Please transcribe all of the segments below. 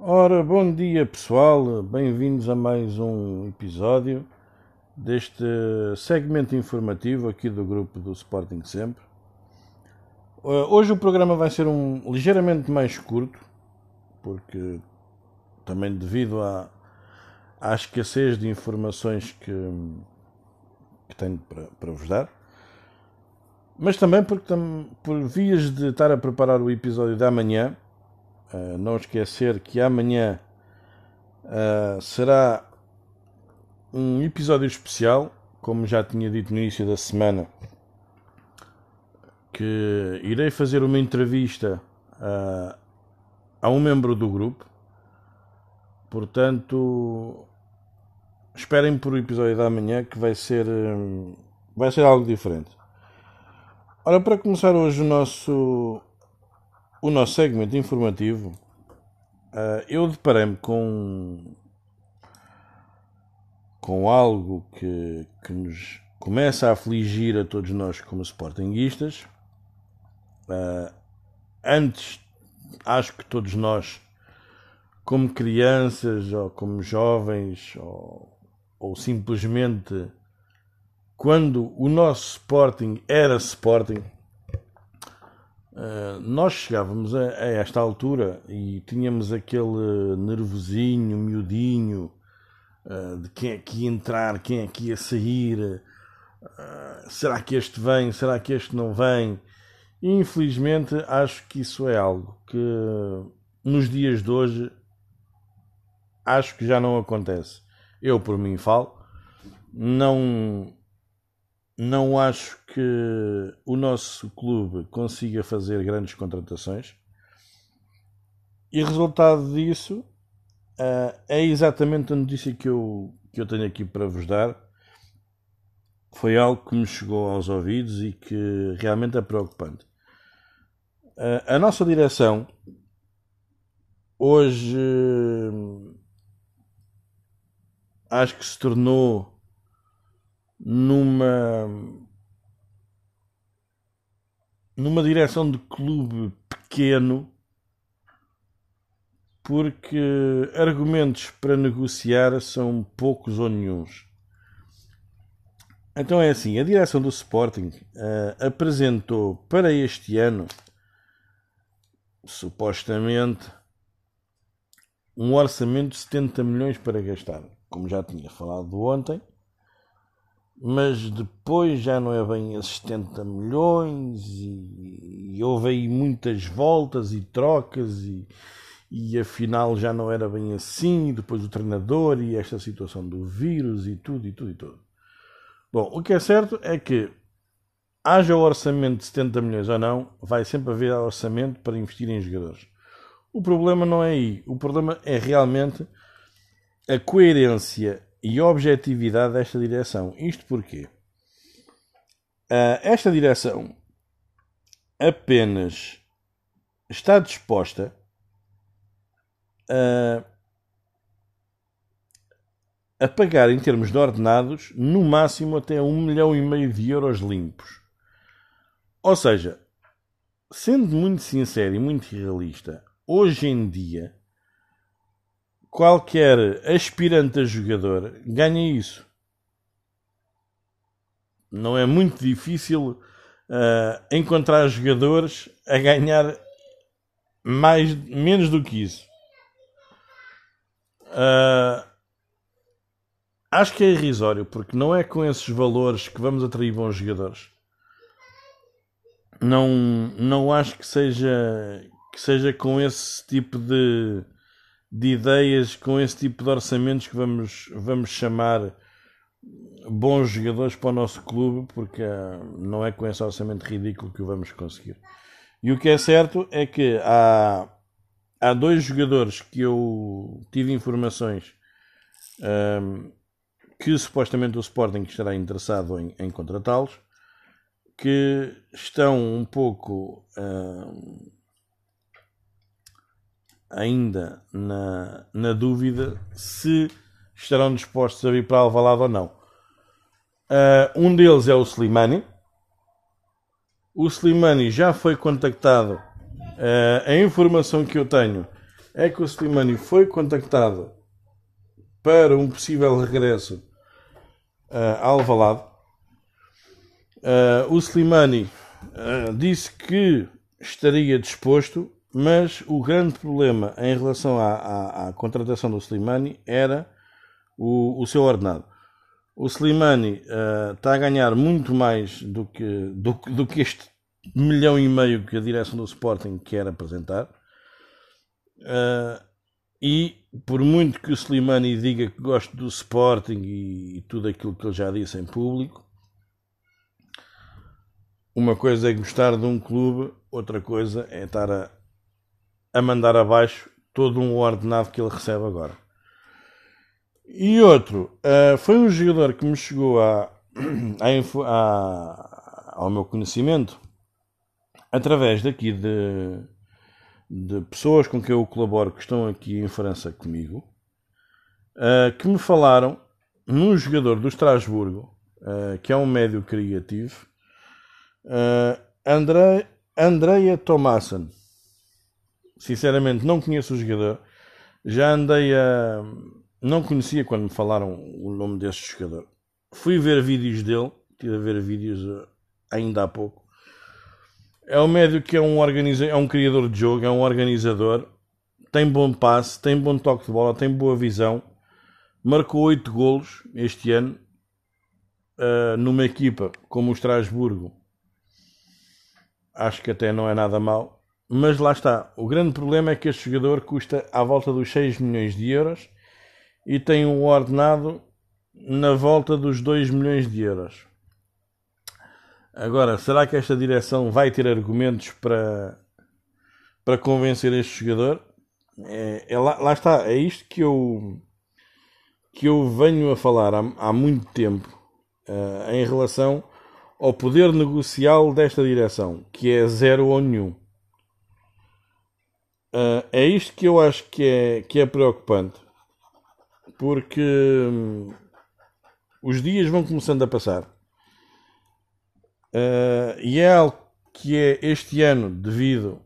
Ora, bom dia pessoal, bem-vindos a mais um episódio deste segmento informativo aqui do grupo do Sporting Sempre. Uh, Hoje o programa vai ser um ligeiramente mais curto, porque também devido à, à escassez de informações que, que tenho para, para vos dar, mas também porque por vias de estar a preparar o episódio da manhã, Uh, não esquecer que amanhã uh, será um episódio especial, como já tinha dito no início da semana, que irei fazer uma entrevista uh, a um membro do grupo. Portanto, esperem por o episódio da manhã que vai ser, vai ser algo diferente. Ora, para começar hoje o nosso o nosso segmento informativo, ah, eu deparei-me com, com algo que, que nos começa a afligir a todos nós como sportinguistas. Ah, antes, acho que todos nós, como crianças ou como jovens, ou, ou simplesmente quando o nosso Sporting era Sporting, Uh, nós chegávamos a, a esta altura e tínhamos aquele nervosinho, miudinho, uh, de quem é que ia entrar, quem é que ia sair, uh, será que este vem, será que este não vem? E, infelizmente, acho que isso é algo que nos dias de hoje acho que já não acontece. Eu, por mim, falo, não não acho que o nosso clube consiga fazer grandes contratações. E resultado disso uh, é exatamente a notícia que eu, que eu tenho aqui para vos dar. Foi algo que me chegou aos ouvidos e que realmente é preocupante. Uh, a nossa direção hoje acho que se tornou numa numa direção de clube pequeno porque argumentos para negociar são poucos ou nenhums. Então é assim, a direção do Sporting uh, apresentou para este ano supostamente um orçamento de 70 milhões para gastar, como já tinha falado ontem mas depois já não é bem esses 70 milhões e, e, houve aí muitas voltas e trocas e, e afinal já não era bem assim, depois o treinador e esta situação do vírus e tudo e tudo e tudo. Bom, o que é certo é que haja o orçamento de 70 milhões ou não, vai sempre haver orçamento para investir em jogadores. O problema não é aí, o problema é realmente a coerência e objetividade desta direção. Isto porquê? Uh, esta direção apenas está disposta a, a pagar em termos de ordenados no máximo até um milhão e meio de euros limpos. Ou seja, sendo muito sincero e muito realista, hoje em dia qualquer aspirante a jogador ganha isso. Não é muito difícil uh, encontrar jogadores a ganhar mais, menos do que isso. Uh, acho que é irrisório, porque não é com esses valores que vamos atrair bons jogadores. Não, não acho que seja, que seja com esse tipo de, de ideias com esse tipo de orçamentos que vamos, vamos chamar bons jogadores para o nosso clube, porque uh, não é com esse orçamento ridículo que o vamos conseguir. E o que é certo é que há, há dois jogadores que eu tive informações um, que supostamente o Sporting estará interessado em, em contratá-los, que estão um pouco. Um, ainda na, na dúvida se estarão dispostos a vir para Alvalade ou não. Uh, um deles é o Slimani. O Slimani já foi contactado. Uh, a informação que eu tenho é que o Slimani foi contactado para um possível regresso uh, a Alvalade. O Slimani disse que estaria disposto, mas o grande problema em relação à, à, à contratação do Slimani era o, o seu ordenado. O Slimani uh, está a ganhar muito mais do que, do, do, que este milhão e meio que a direção do Sporting quer apresentar. Uh, e por muito que o Slimani diga que gosta do Sporting e, e tudo aquilo que ele já disse em público, uma coisa é gostar de um clube, outra coisa é estar a, a mandar abaixo todo um ordenado que ele recebe agora. E outro, uh, foi um jogador que me chegou a, a, a, ao meu conhecimento através daqui de, de pessoas com quem eu colaboro que estão aqui em França comigo, uh, que me falaram num jogador do Estrasburgo, uh, que é um médio criativo, Andrea Thomason. Sinceramente, não conheço o jogador. Já andei a. Não conhecia quando me falaram o nome deste jogador. Fui ver vídeos dele, tive a ver vídeos ainda há pouco. É um médio que é um, organiza... é um criador de jogo, é um organizador, tem bom passe, tem bom toque de bola, tem boa visão. Marcou 8 golos este ano uh, numa equipa como o Estrasburgo. Acho que até não é nada mal. Mas lá está. O grande problema é que este jogador custa à volta dos 6 milhões de euros e tem um ordenado na volta dos 2 milhões de euros. Agora, será que esta direção vai ter argumentos para, para convencer este jogador? É, é lá, lá, está, é isto que eu, que eu venho a falar há, há muito tempo uh, em relação ao poder negocial desta direção, que é zero ou nenhum. Uh, é isto que eu acho que é, que é preocupante, porque hum, os dias vão começando a passar Uh, e é algo que é este ano, devido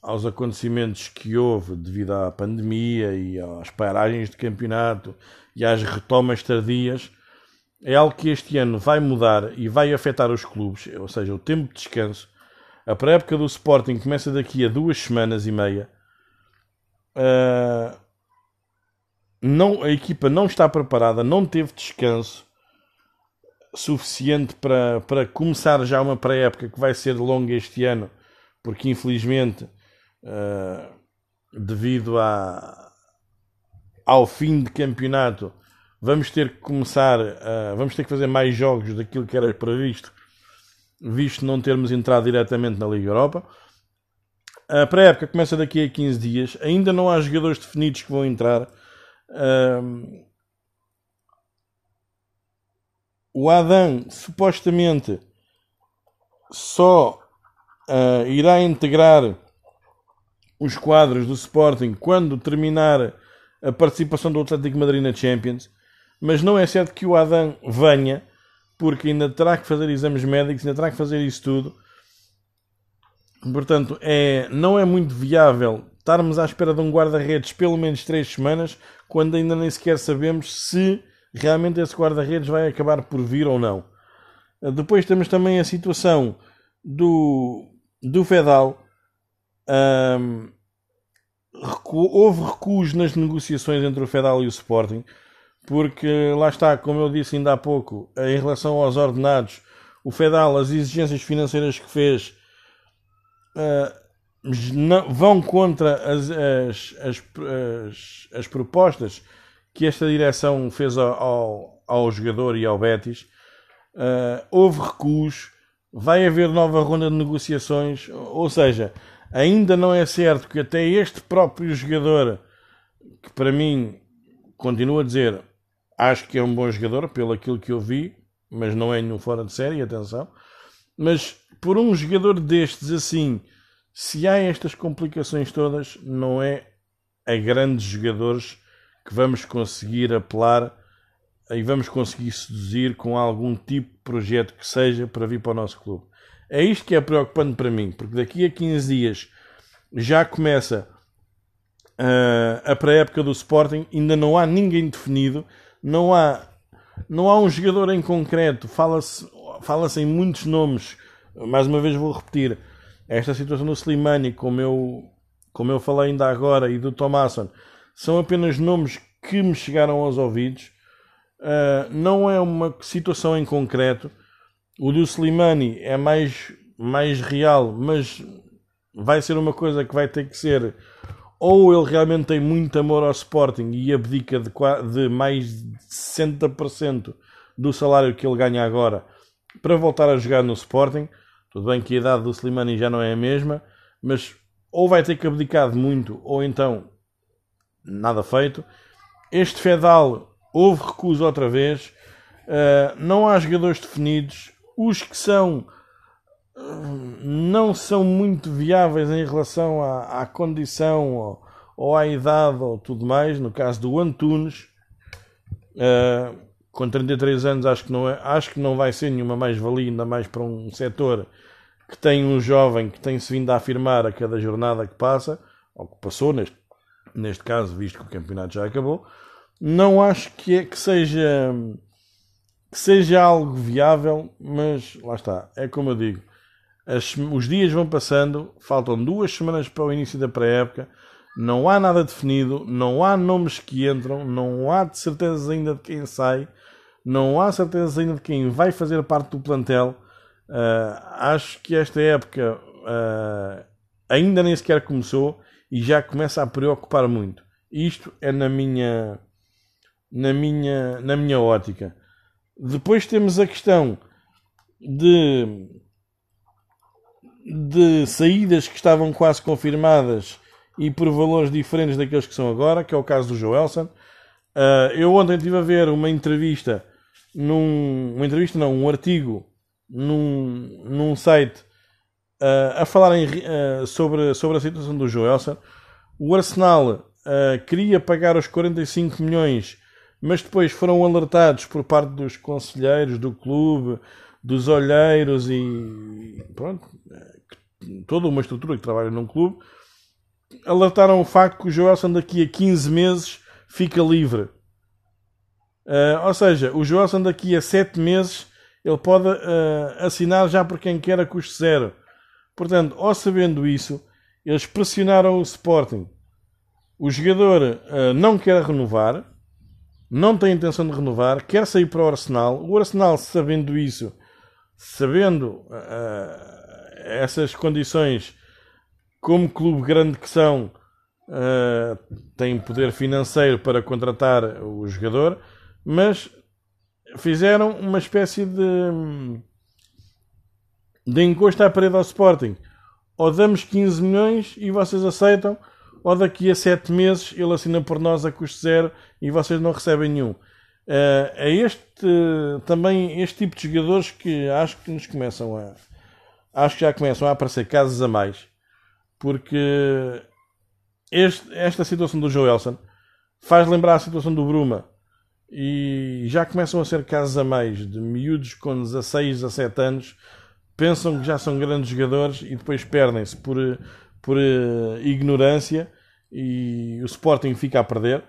aos acontecimentos que houve devido à pandemia e às paragens de campeonato e às retomas tardias, é algo que este ano vai mudar e vai afetar os clubes, ou seja, o tempo de descanso. A pré-época do Sporting começa daqui a duas semanas e meia. Uh, não, a equipa não está preparada, não teve descanso suficiente para, para começar já uma pré-época que vai ser longa este ano, porque infelizmente, uh, devido a, ao fim de campeonato, vamos ter que começar, uh, vamos ter que fazer mais jogos daquilo que era previsto, visto não termos entrado diretamente na Liga Europa. A pré-época começa daqui a 15 dias, ainda não há jogadores definidos que vão entrar. Uh, o Adam supostamente só uh, irá integrar os quadros do Sporting quando terminar a participação do Atlético Madrid na Champions, mas não é certo que o Adam venha, porque ainda terá que fazer exames médicos, ainda terá que fazer isso tudo. Portanto, é, não é muito viável estarmos à espera de um guarda-redes pelo menos 3 semanas, quando ainda nem sequer sabemos se realmente esse guarda-redes vai acabar por vir ou não. Depois temos também a situação do, do Fedal. Um, recu houve recuos nas negociações entre o Fedal e o Sporting, porque lá está, como eu disse ainda há pouco, em relação aos ordenados, o Fedal, as exigências financeiras que fez uh, não, vão contra as, as, as, as, as propostas que esta direção fez ao, ao, ao jogador e ao Betis. Uh, houve recuos, vai haver nova ronda de negociações, ou seja, ainda não é certo que até este próprio jogador, que para mim continua a dizer, acho que é um bom jogador, pelo aquilo que eu vi, mas não é nenhum fora de série, atenção. Mas por um jogador destes assim, se há estas complicações todas, não é a grandes jogadores que vamos conseguir apelar e vamos conseguir seduzir com algum tipo de projeto que seja para vir para o nosso clube. É isto que é preocupante para mim, porque daqui a 15 dias já começa uh, a pré-época do Sporting, ainda não há ninguém definido, não há, não há um jogador em concreto, fala-se fala em muitos nomes, mais uma vez vou repetir, esta situação do Slimani, como eu, como eu falei ainda agora, e do Thomason, são apenas nomes que me chegaram aos ouvidos, uh, não é uma situação em concreto, o do Slimani é mais, mais real, mas vai ser uma coisa que vai ter que ser ou ele realmente tem muito amor ao Sporting e abdica de, de mais de 60% do salário que ele ganha agora para voltar a jogar no Sporting. Tudo bem que a idade do Slimani já não é a mesma, mas ou vai ter que abdicar de muito, ou então nada feito. Este Fedal houve recuso outra vez. Uh, não há jogadores definidos. Os que são não são muito viáveis em relação à, à condição ou, ou, à idade ou tudo mais. No caso do Antunes, uh, com 33 anos, acho que, não é, acho que não vai ser nenhuma mais-valia, ainda mais para um setor que tem um jovem que tem-se vindo a afirmar a cada jornada que passa, ou que passou, neste, neste caso, visto que o campeonato já acabou. Não acho que, é, que seja que seja algo viável, mas lá está, é como eu digo as, os dias vão passando, faltam duas semanas para o início da pré-época, não há nada definido, não há nomes que entram, não há certezas ainda de quem sai, não há certezas ainda de quem vai fazer parte do plantel. Uh, acho que esta época uh, ainda nem sequer começou e já começa a preocupar muito. Isto é na minha, na minha, na minha ótica. Depois temos a questão de de saídas que estavam quase confirmadas e por valores diferentes daqueles que são agora, que é o caso do Joelson. Uh, eu ontem estive a ver uma entrevista, num, uma entrevista não, um artigo num, num site uh, a falar em, uh, sobre, sobre a situação do Joelson. O Arsenal queria pagar os 45 milhões, mas depois foram alertados por parte dos conselheiros do clube, dos olheiros e pronto, toda uma estrutura que trabalha num clube, alertaram o facto que o Joelson daqui a 15 meses fica livre. Uh, ou seja, o Joelson daqui a 7 meses ele pode uh, assinar já por quem quer a custo zero. Portanto, ao sabendo isso, eles pressionaram o Sporting. O jogador uh, não quer renovar, não tem intenção de renovar, quer sair para o Arsenal. O Arsenal, sabendo isso, sabendo essas condições, como clube grande que são, uh, tem poder financeiro para contratar o jogador, mas fizeram uma espécie de, de encosto à parede ao Sporting. Ou damos 15 milhões e vocês aceitam, ou daqui a 7 meses ele assina por nós a custo zero e vocês não recebem nenhum. Uh, é este também este tipo de jogadores que acho que nos começam a acho que já começam a aparecer casos a mais porque este, esta situação do Joelson faz lembrar a situação do Bruma e já começam a ser casos a mais de miúdos com 16, 17 anos pensam que já são grandes jogadores e depois perdem-se por, por uh, ignorância e o Sporting fica a perder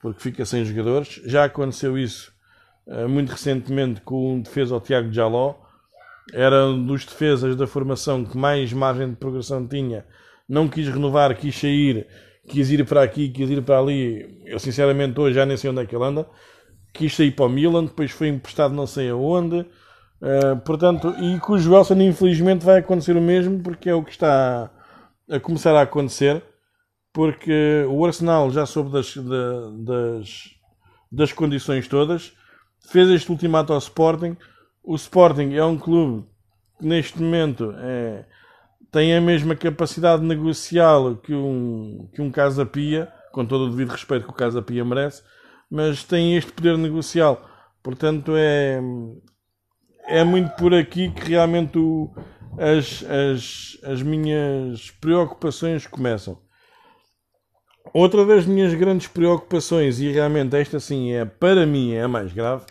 porque fica sem jogadores. Já aconteceu isso uh, muito recentemente com um defesa, o Tiago Jaló. Era um dos defesas da formação que mais margem de progressão tinha. Não quis renovar, quis sair, quis ir para aqui, quis ir para ali. Eu sinceramente hoje já nem sei onde é que ele anda. Quis sair para o Milan, depois foi emprestado não sei aonde. Uh, portanto, e com o Joelson infelizmente vai acontecer o mesmo porque é o que está a começar a acontecer porque o Arsenal já soube das, das, das condições todas, fez este ultimato ao Sporting. O Sporting é um clube que neste momento é, tem a mesma capacidade negocial que um, que um Casa Pia, com todo o devido respeito que o Casa Pia merece, mas tem este poder negocial. Portanto, é, é muito por aqui que realmente o, as, as, as minhas preocupações começam. Outra das minhas grandes preocupações, e realmente esta sim é, para mim, é a mais grave,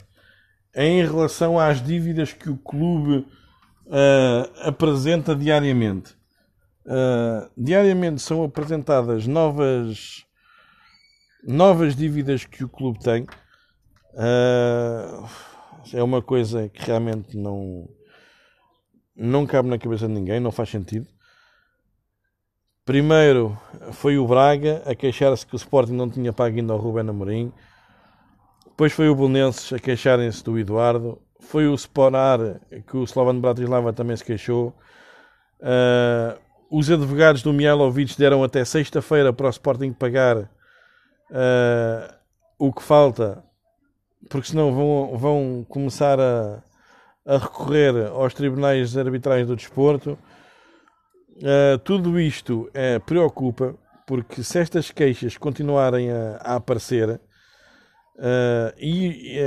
em relação às dívidas que o clube uh, apresenta diariamente. Uh, diariamente são apresentadas novas novas dívidas que o clube tem. Uh, é uma coisa que realmente não não cabe na cabeça de ninguém, não faz sentido. Primeiro foi o Braga a queixar-se que o Sporting não tinha pago ainda ao Rubén Amorim. Depois foi o Bolonenses a queixarem-se do Eduardo. Foi o Sporar que o Slovan Bratislava também se queixou. Uh, os advogados do Mihailovic deram até sexta-feira para o Sporting pagar uh, o que falta, porque senão vão, vão começar a, a recorrer aos tribunais arbitrais do desporto. Uh, tudo isto uh, preocupa, porque se estas queixas continuarem a, a aparecer uh, e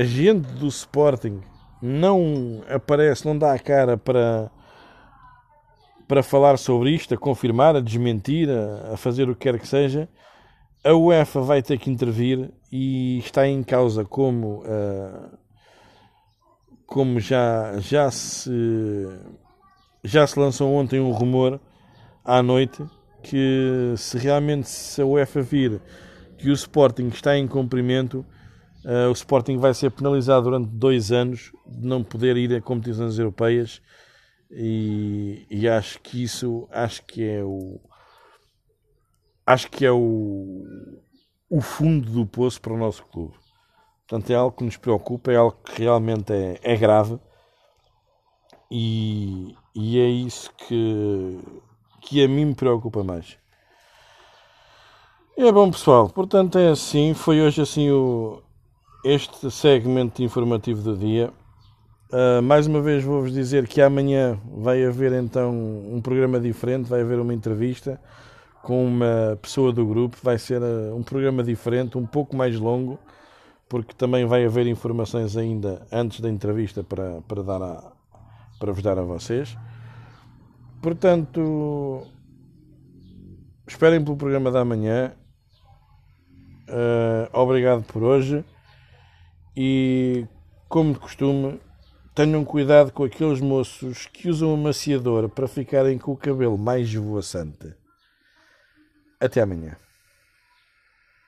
a gente do Sporting não aparece, não dá a cara para, para falar sobre isto, a confirmar, a desmentir, a, a fazer o que quer que seja, a UEFA vai ter que intervir e está em causa como, como já, já se já se lançou ontem um rumor à noite que se realmente se a UEFA vir que o Sporting está em cumprimento, uh, o Sporting vai ser penalizado durante dois anos de não poder ir a competições europeias e, e acho que isso acho que é o acho que é o, o fundo do poço para o nosso clube. Portanto, é algo que nos preocupa, é algo que realmente é, é grave e, e é isso que, que a mim me preocupa mais. É bom pessoal, portanto é assim, foi hoje assim o, este segmento informativo do dia. Uh, mais uma vez vou-vos dizer que amanhã vai haver então um programa diferente, vai haver uma entrevista com uma pessoa do grupo, vai ser uh, um programa diferente, um pouco mais longo, porque também vai haver informações ainda antes da entrevista para, para dar a, para vos dar a vocês. Portanto, esperem pelo programa da manhã. Uh, obrigado por hoje e, como de costume, tenham cuidado com aqueles moços que usam amaciador para ficarem com o cabelo mais esvoaçante. Até amanhã.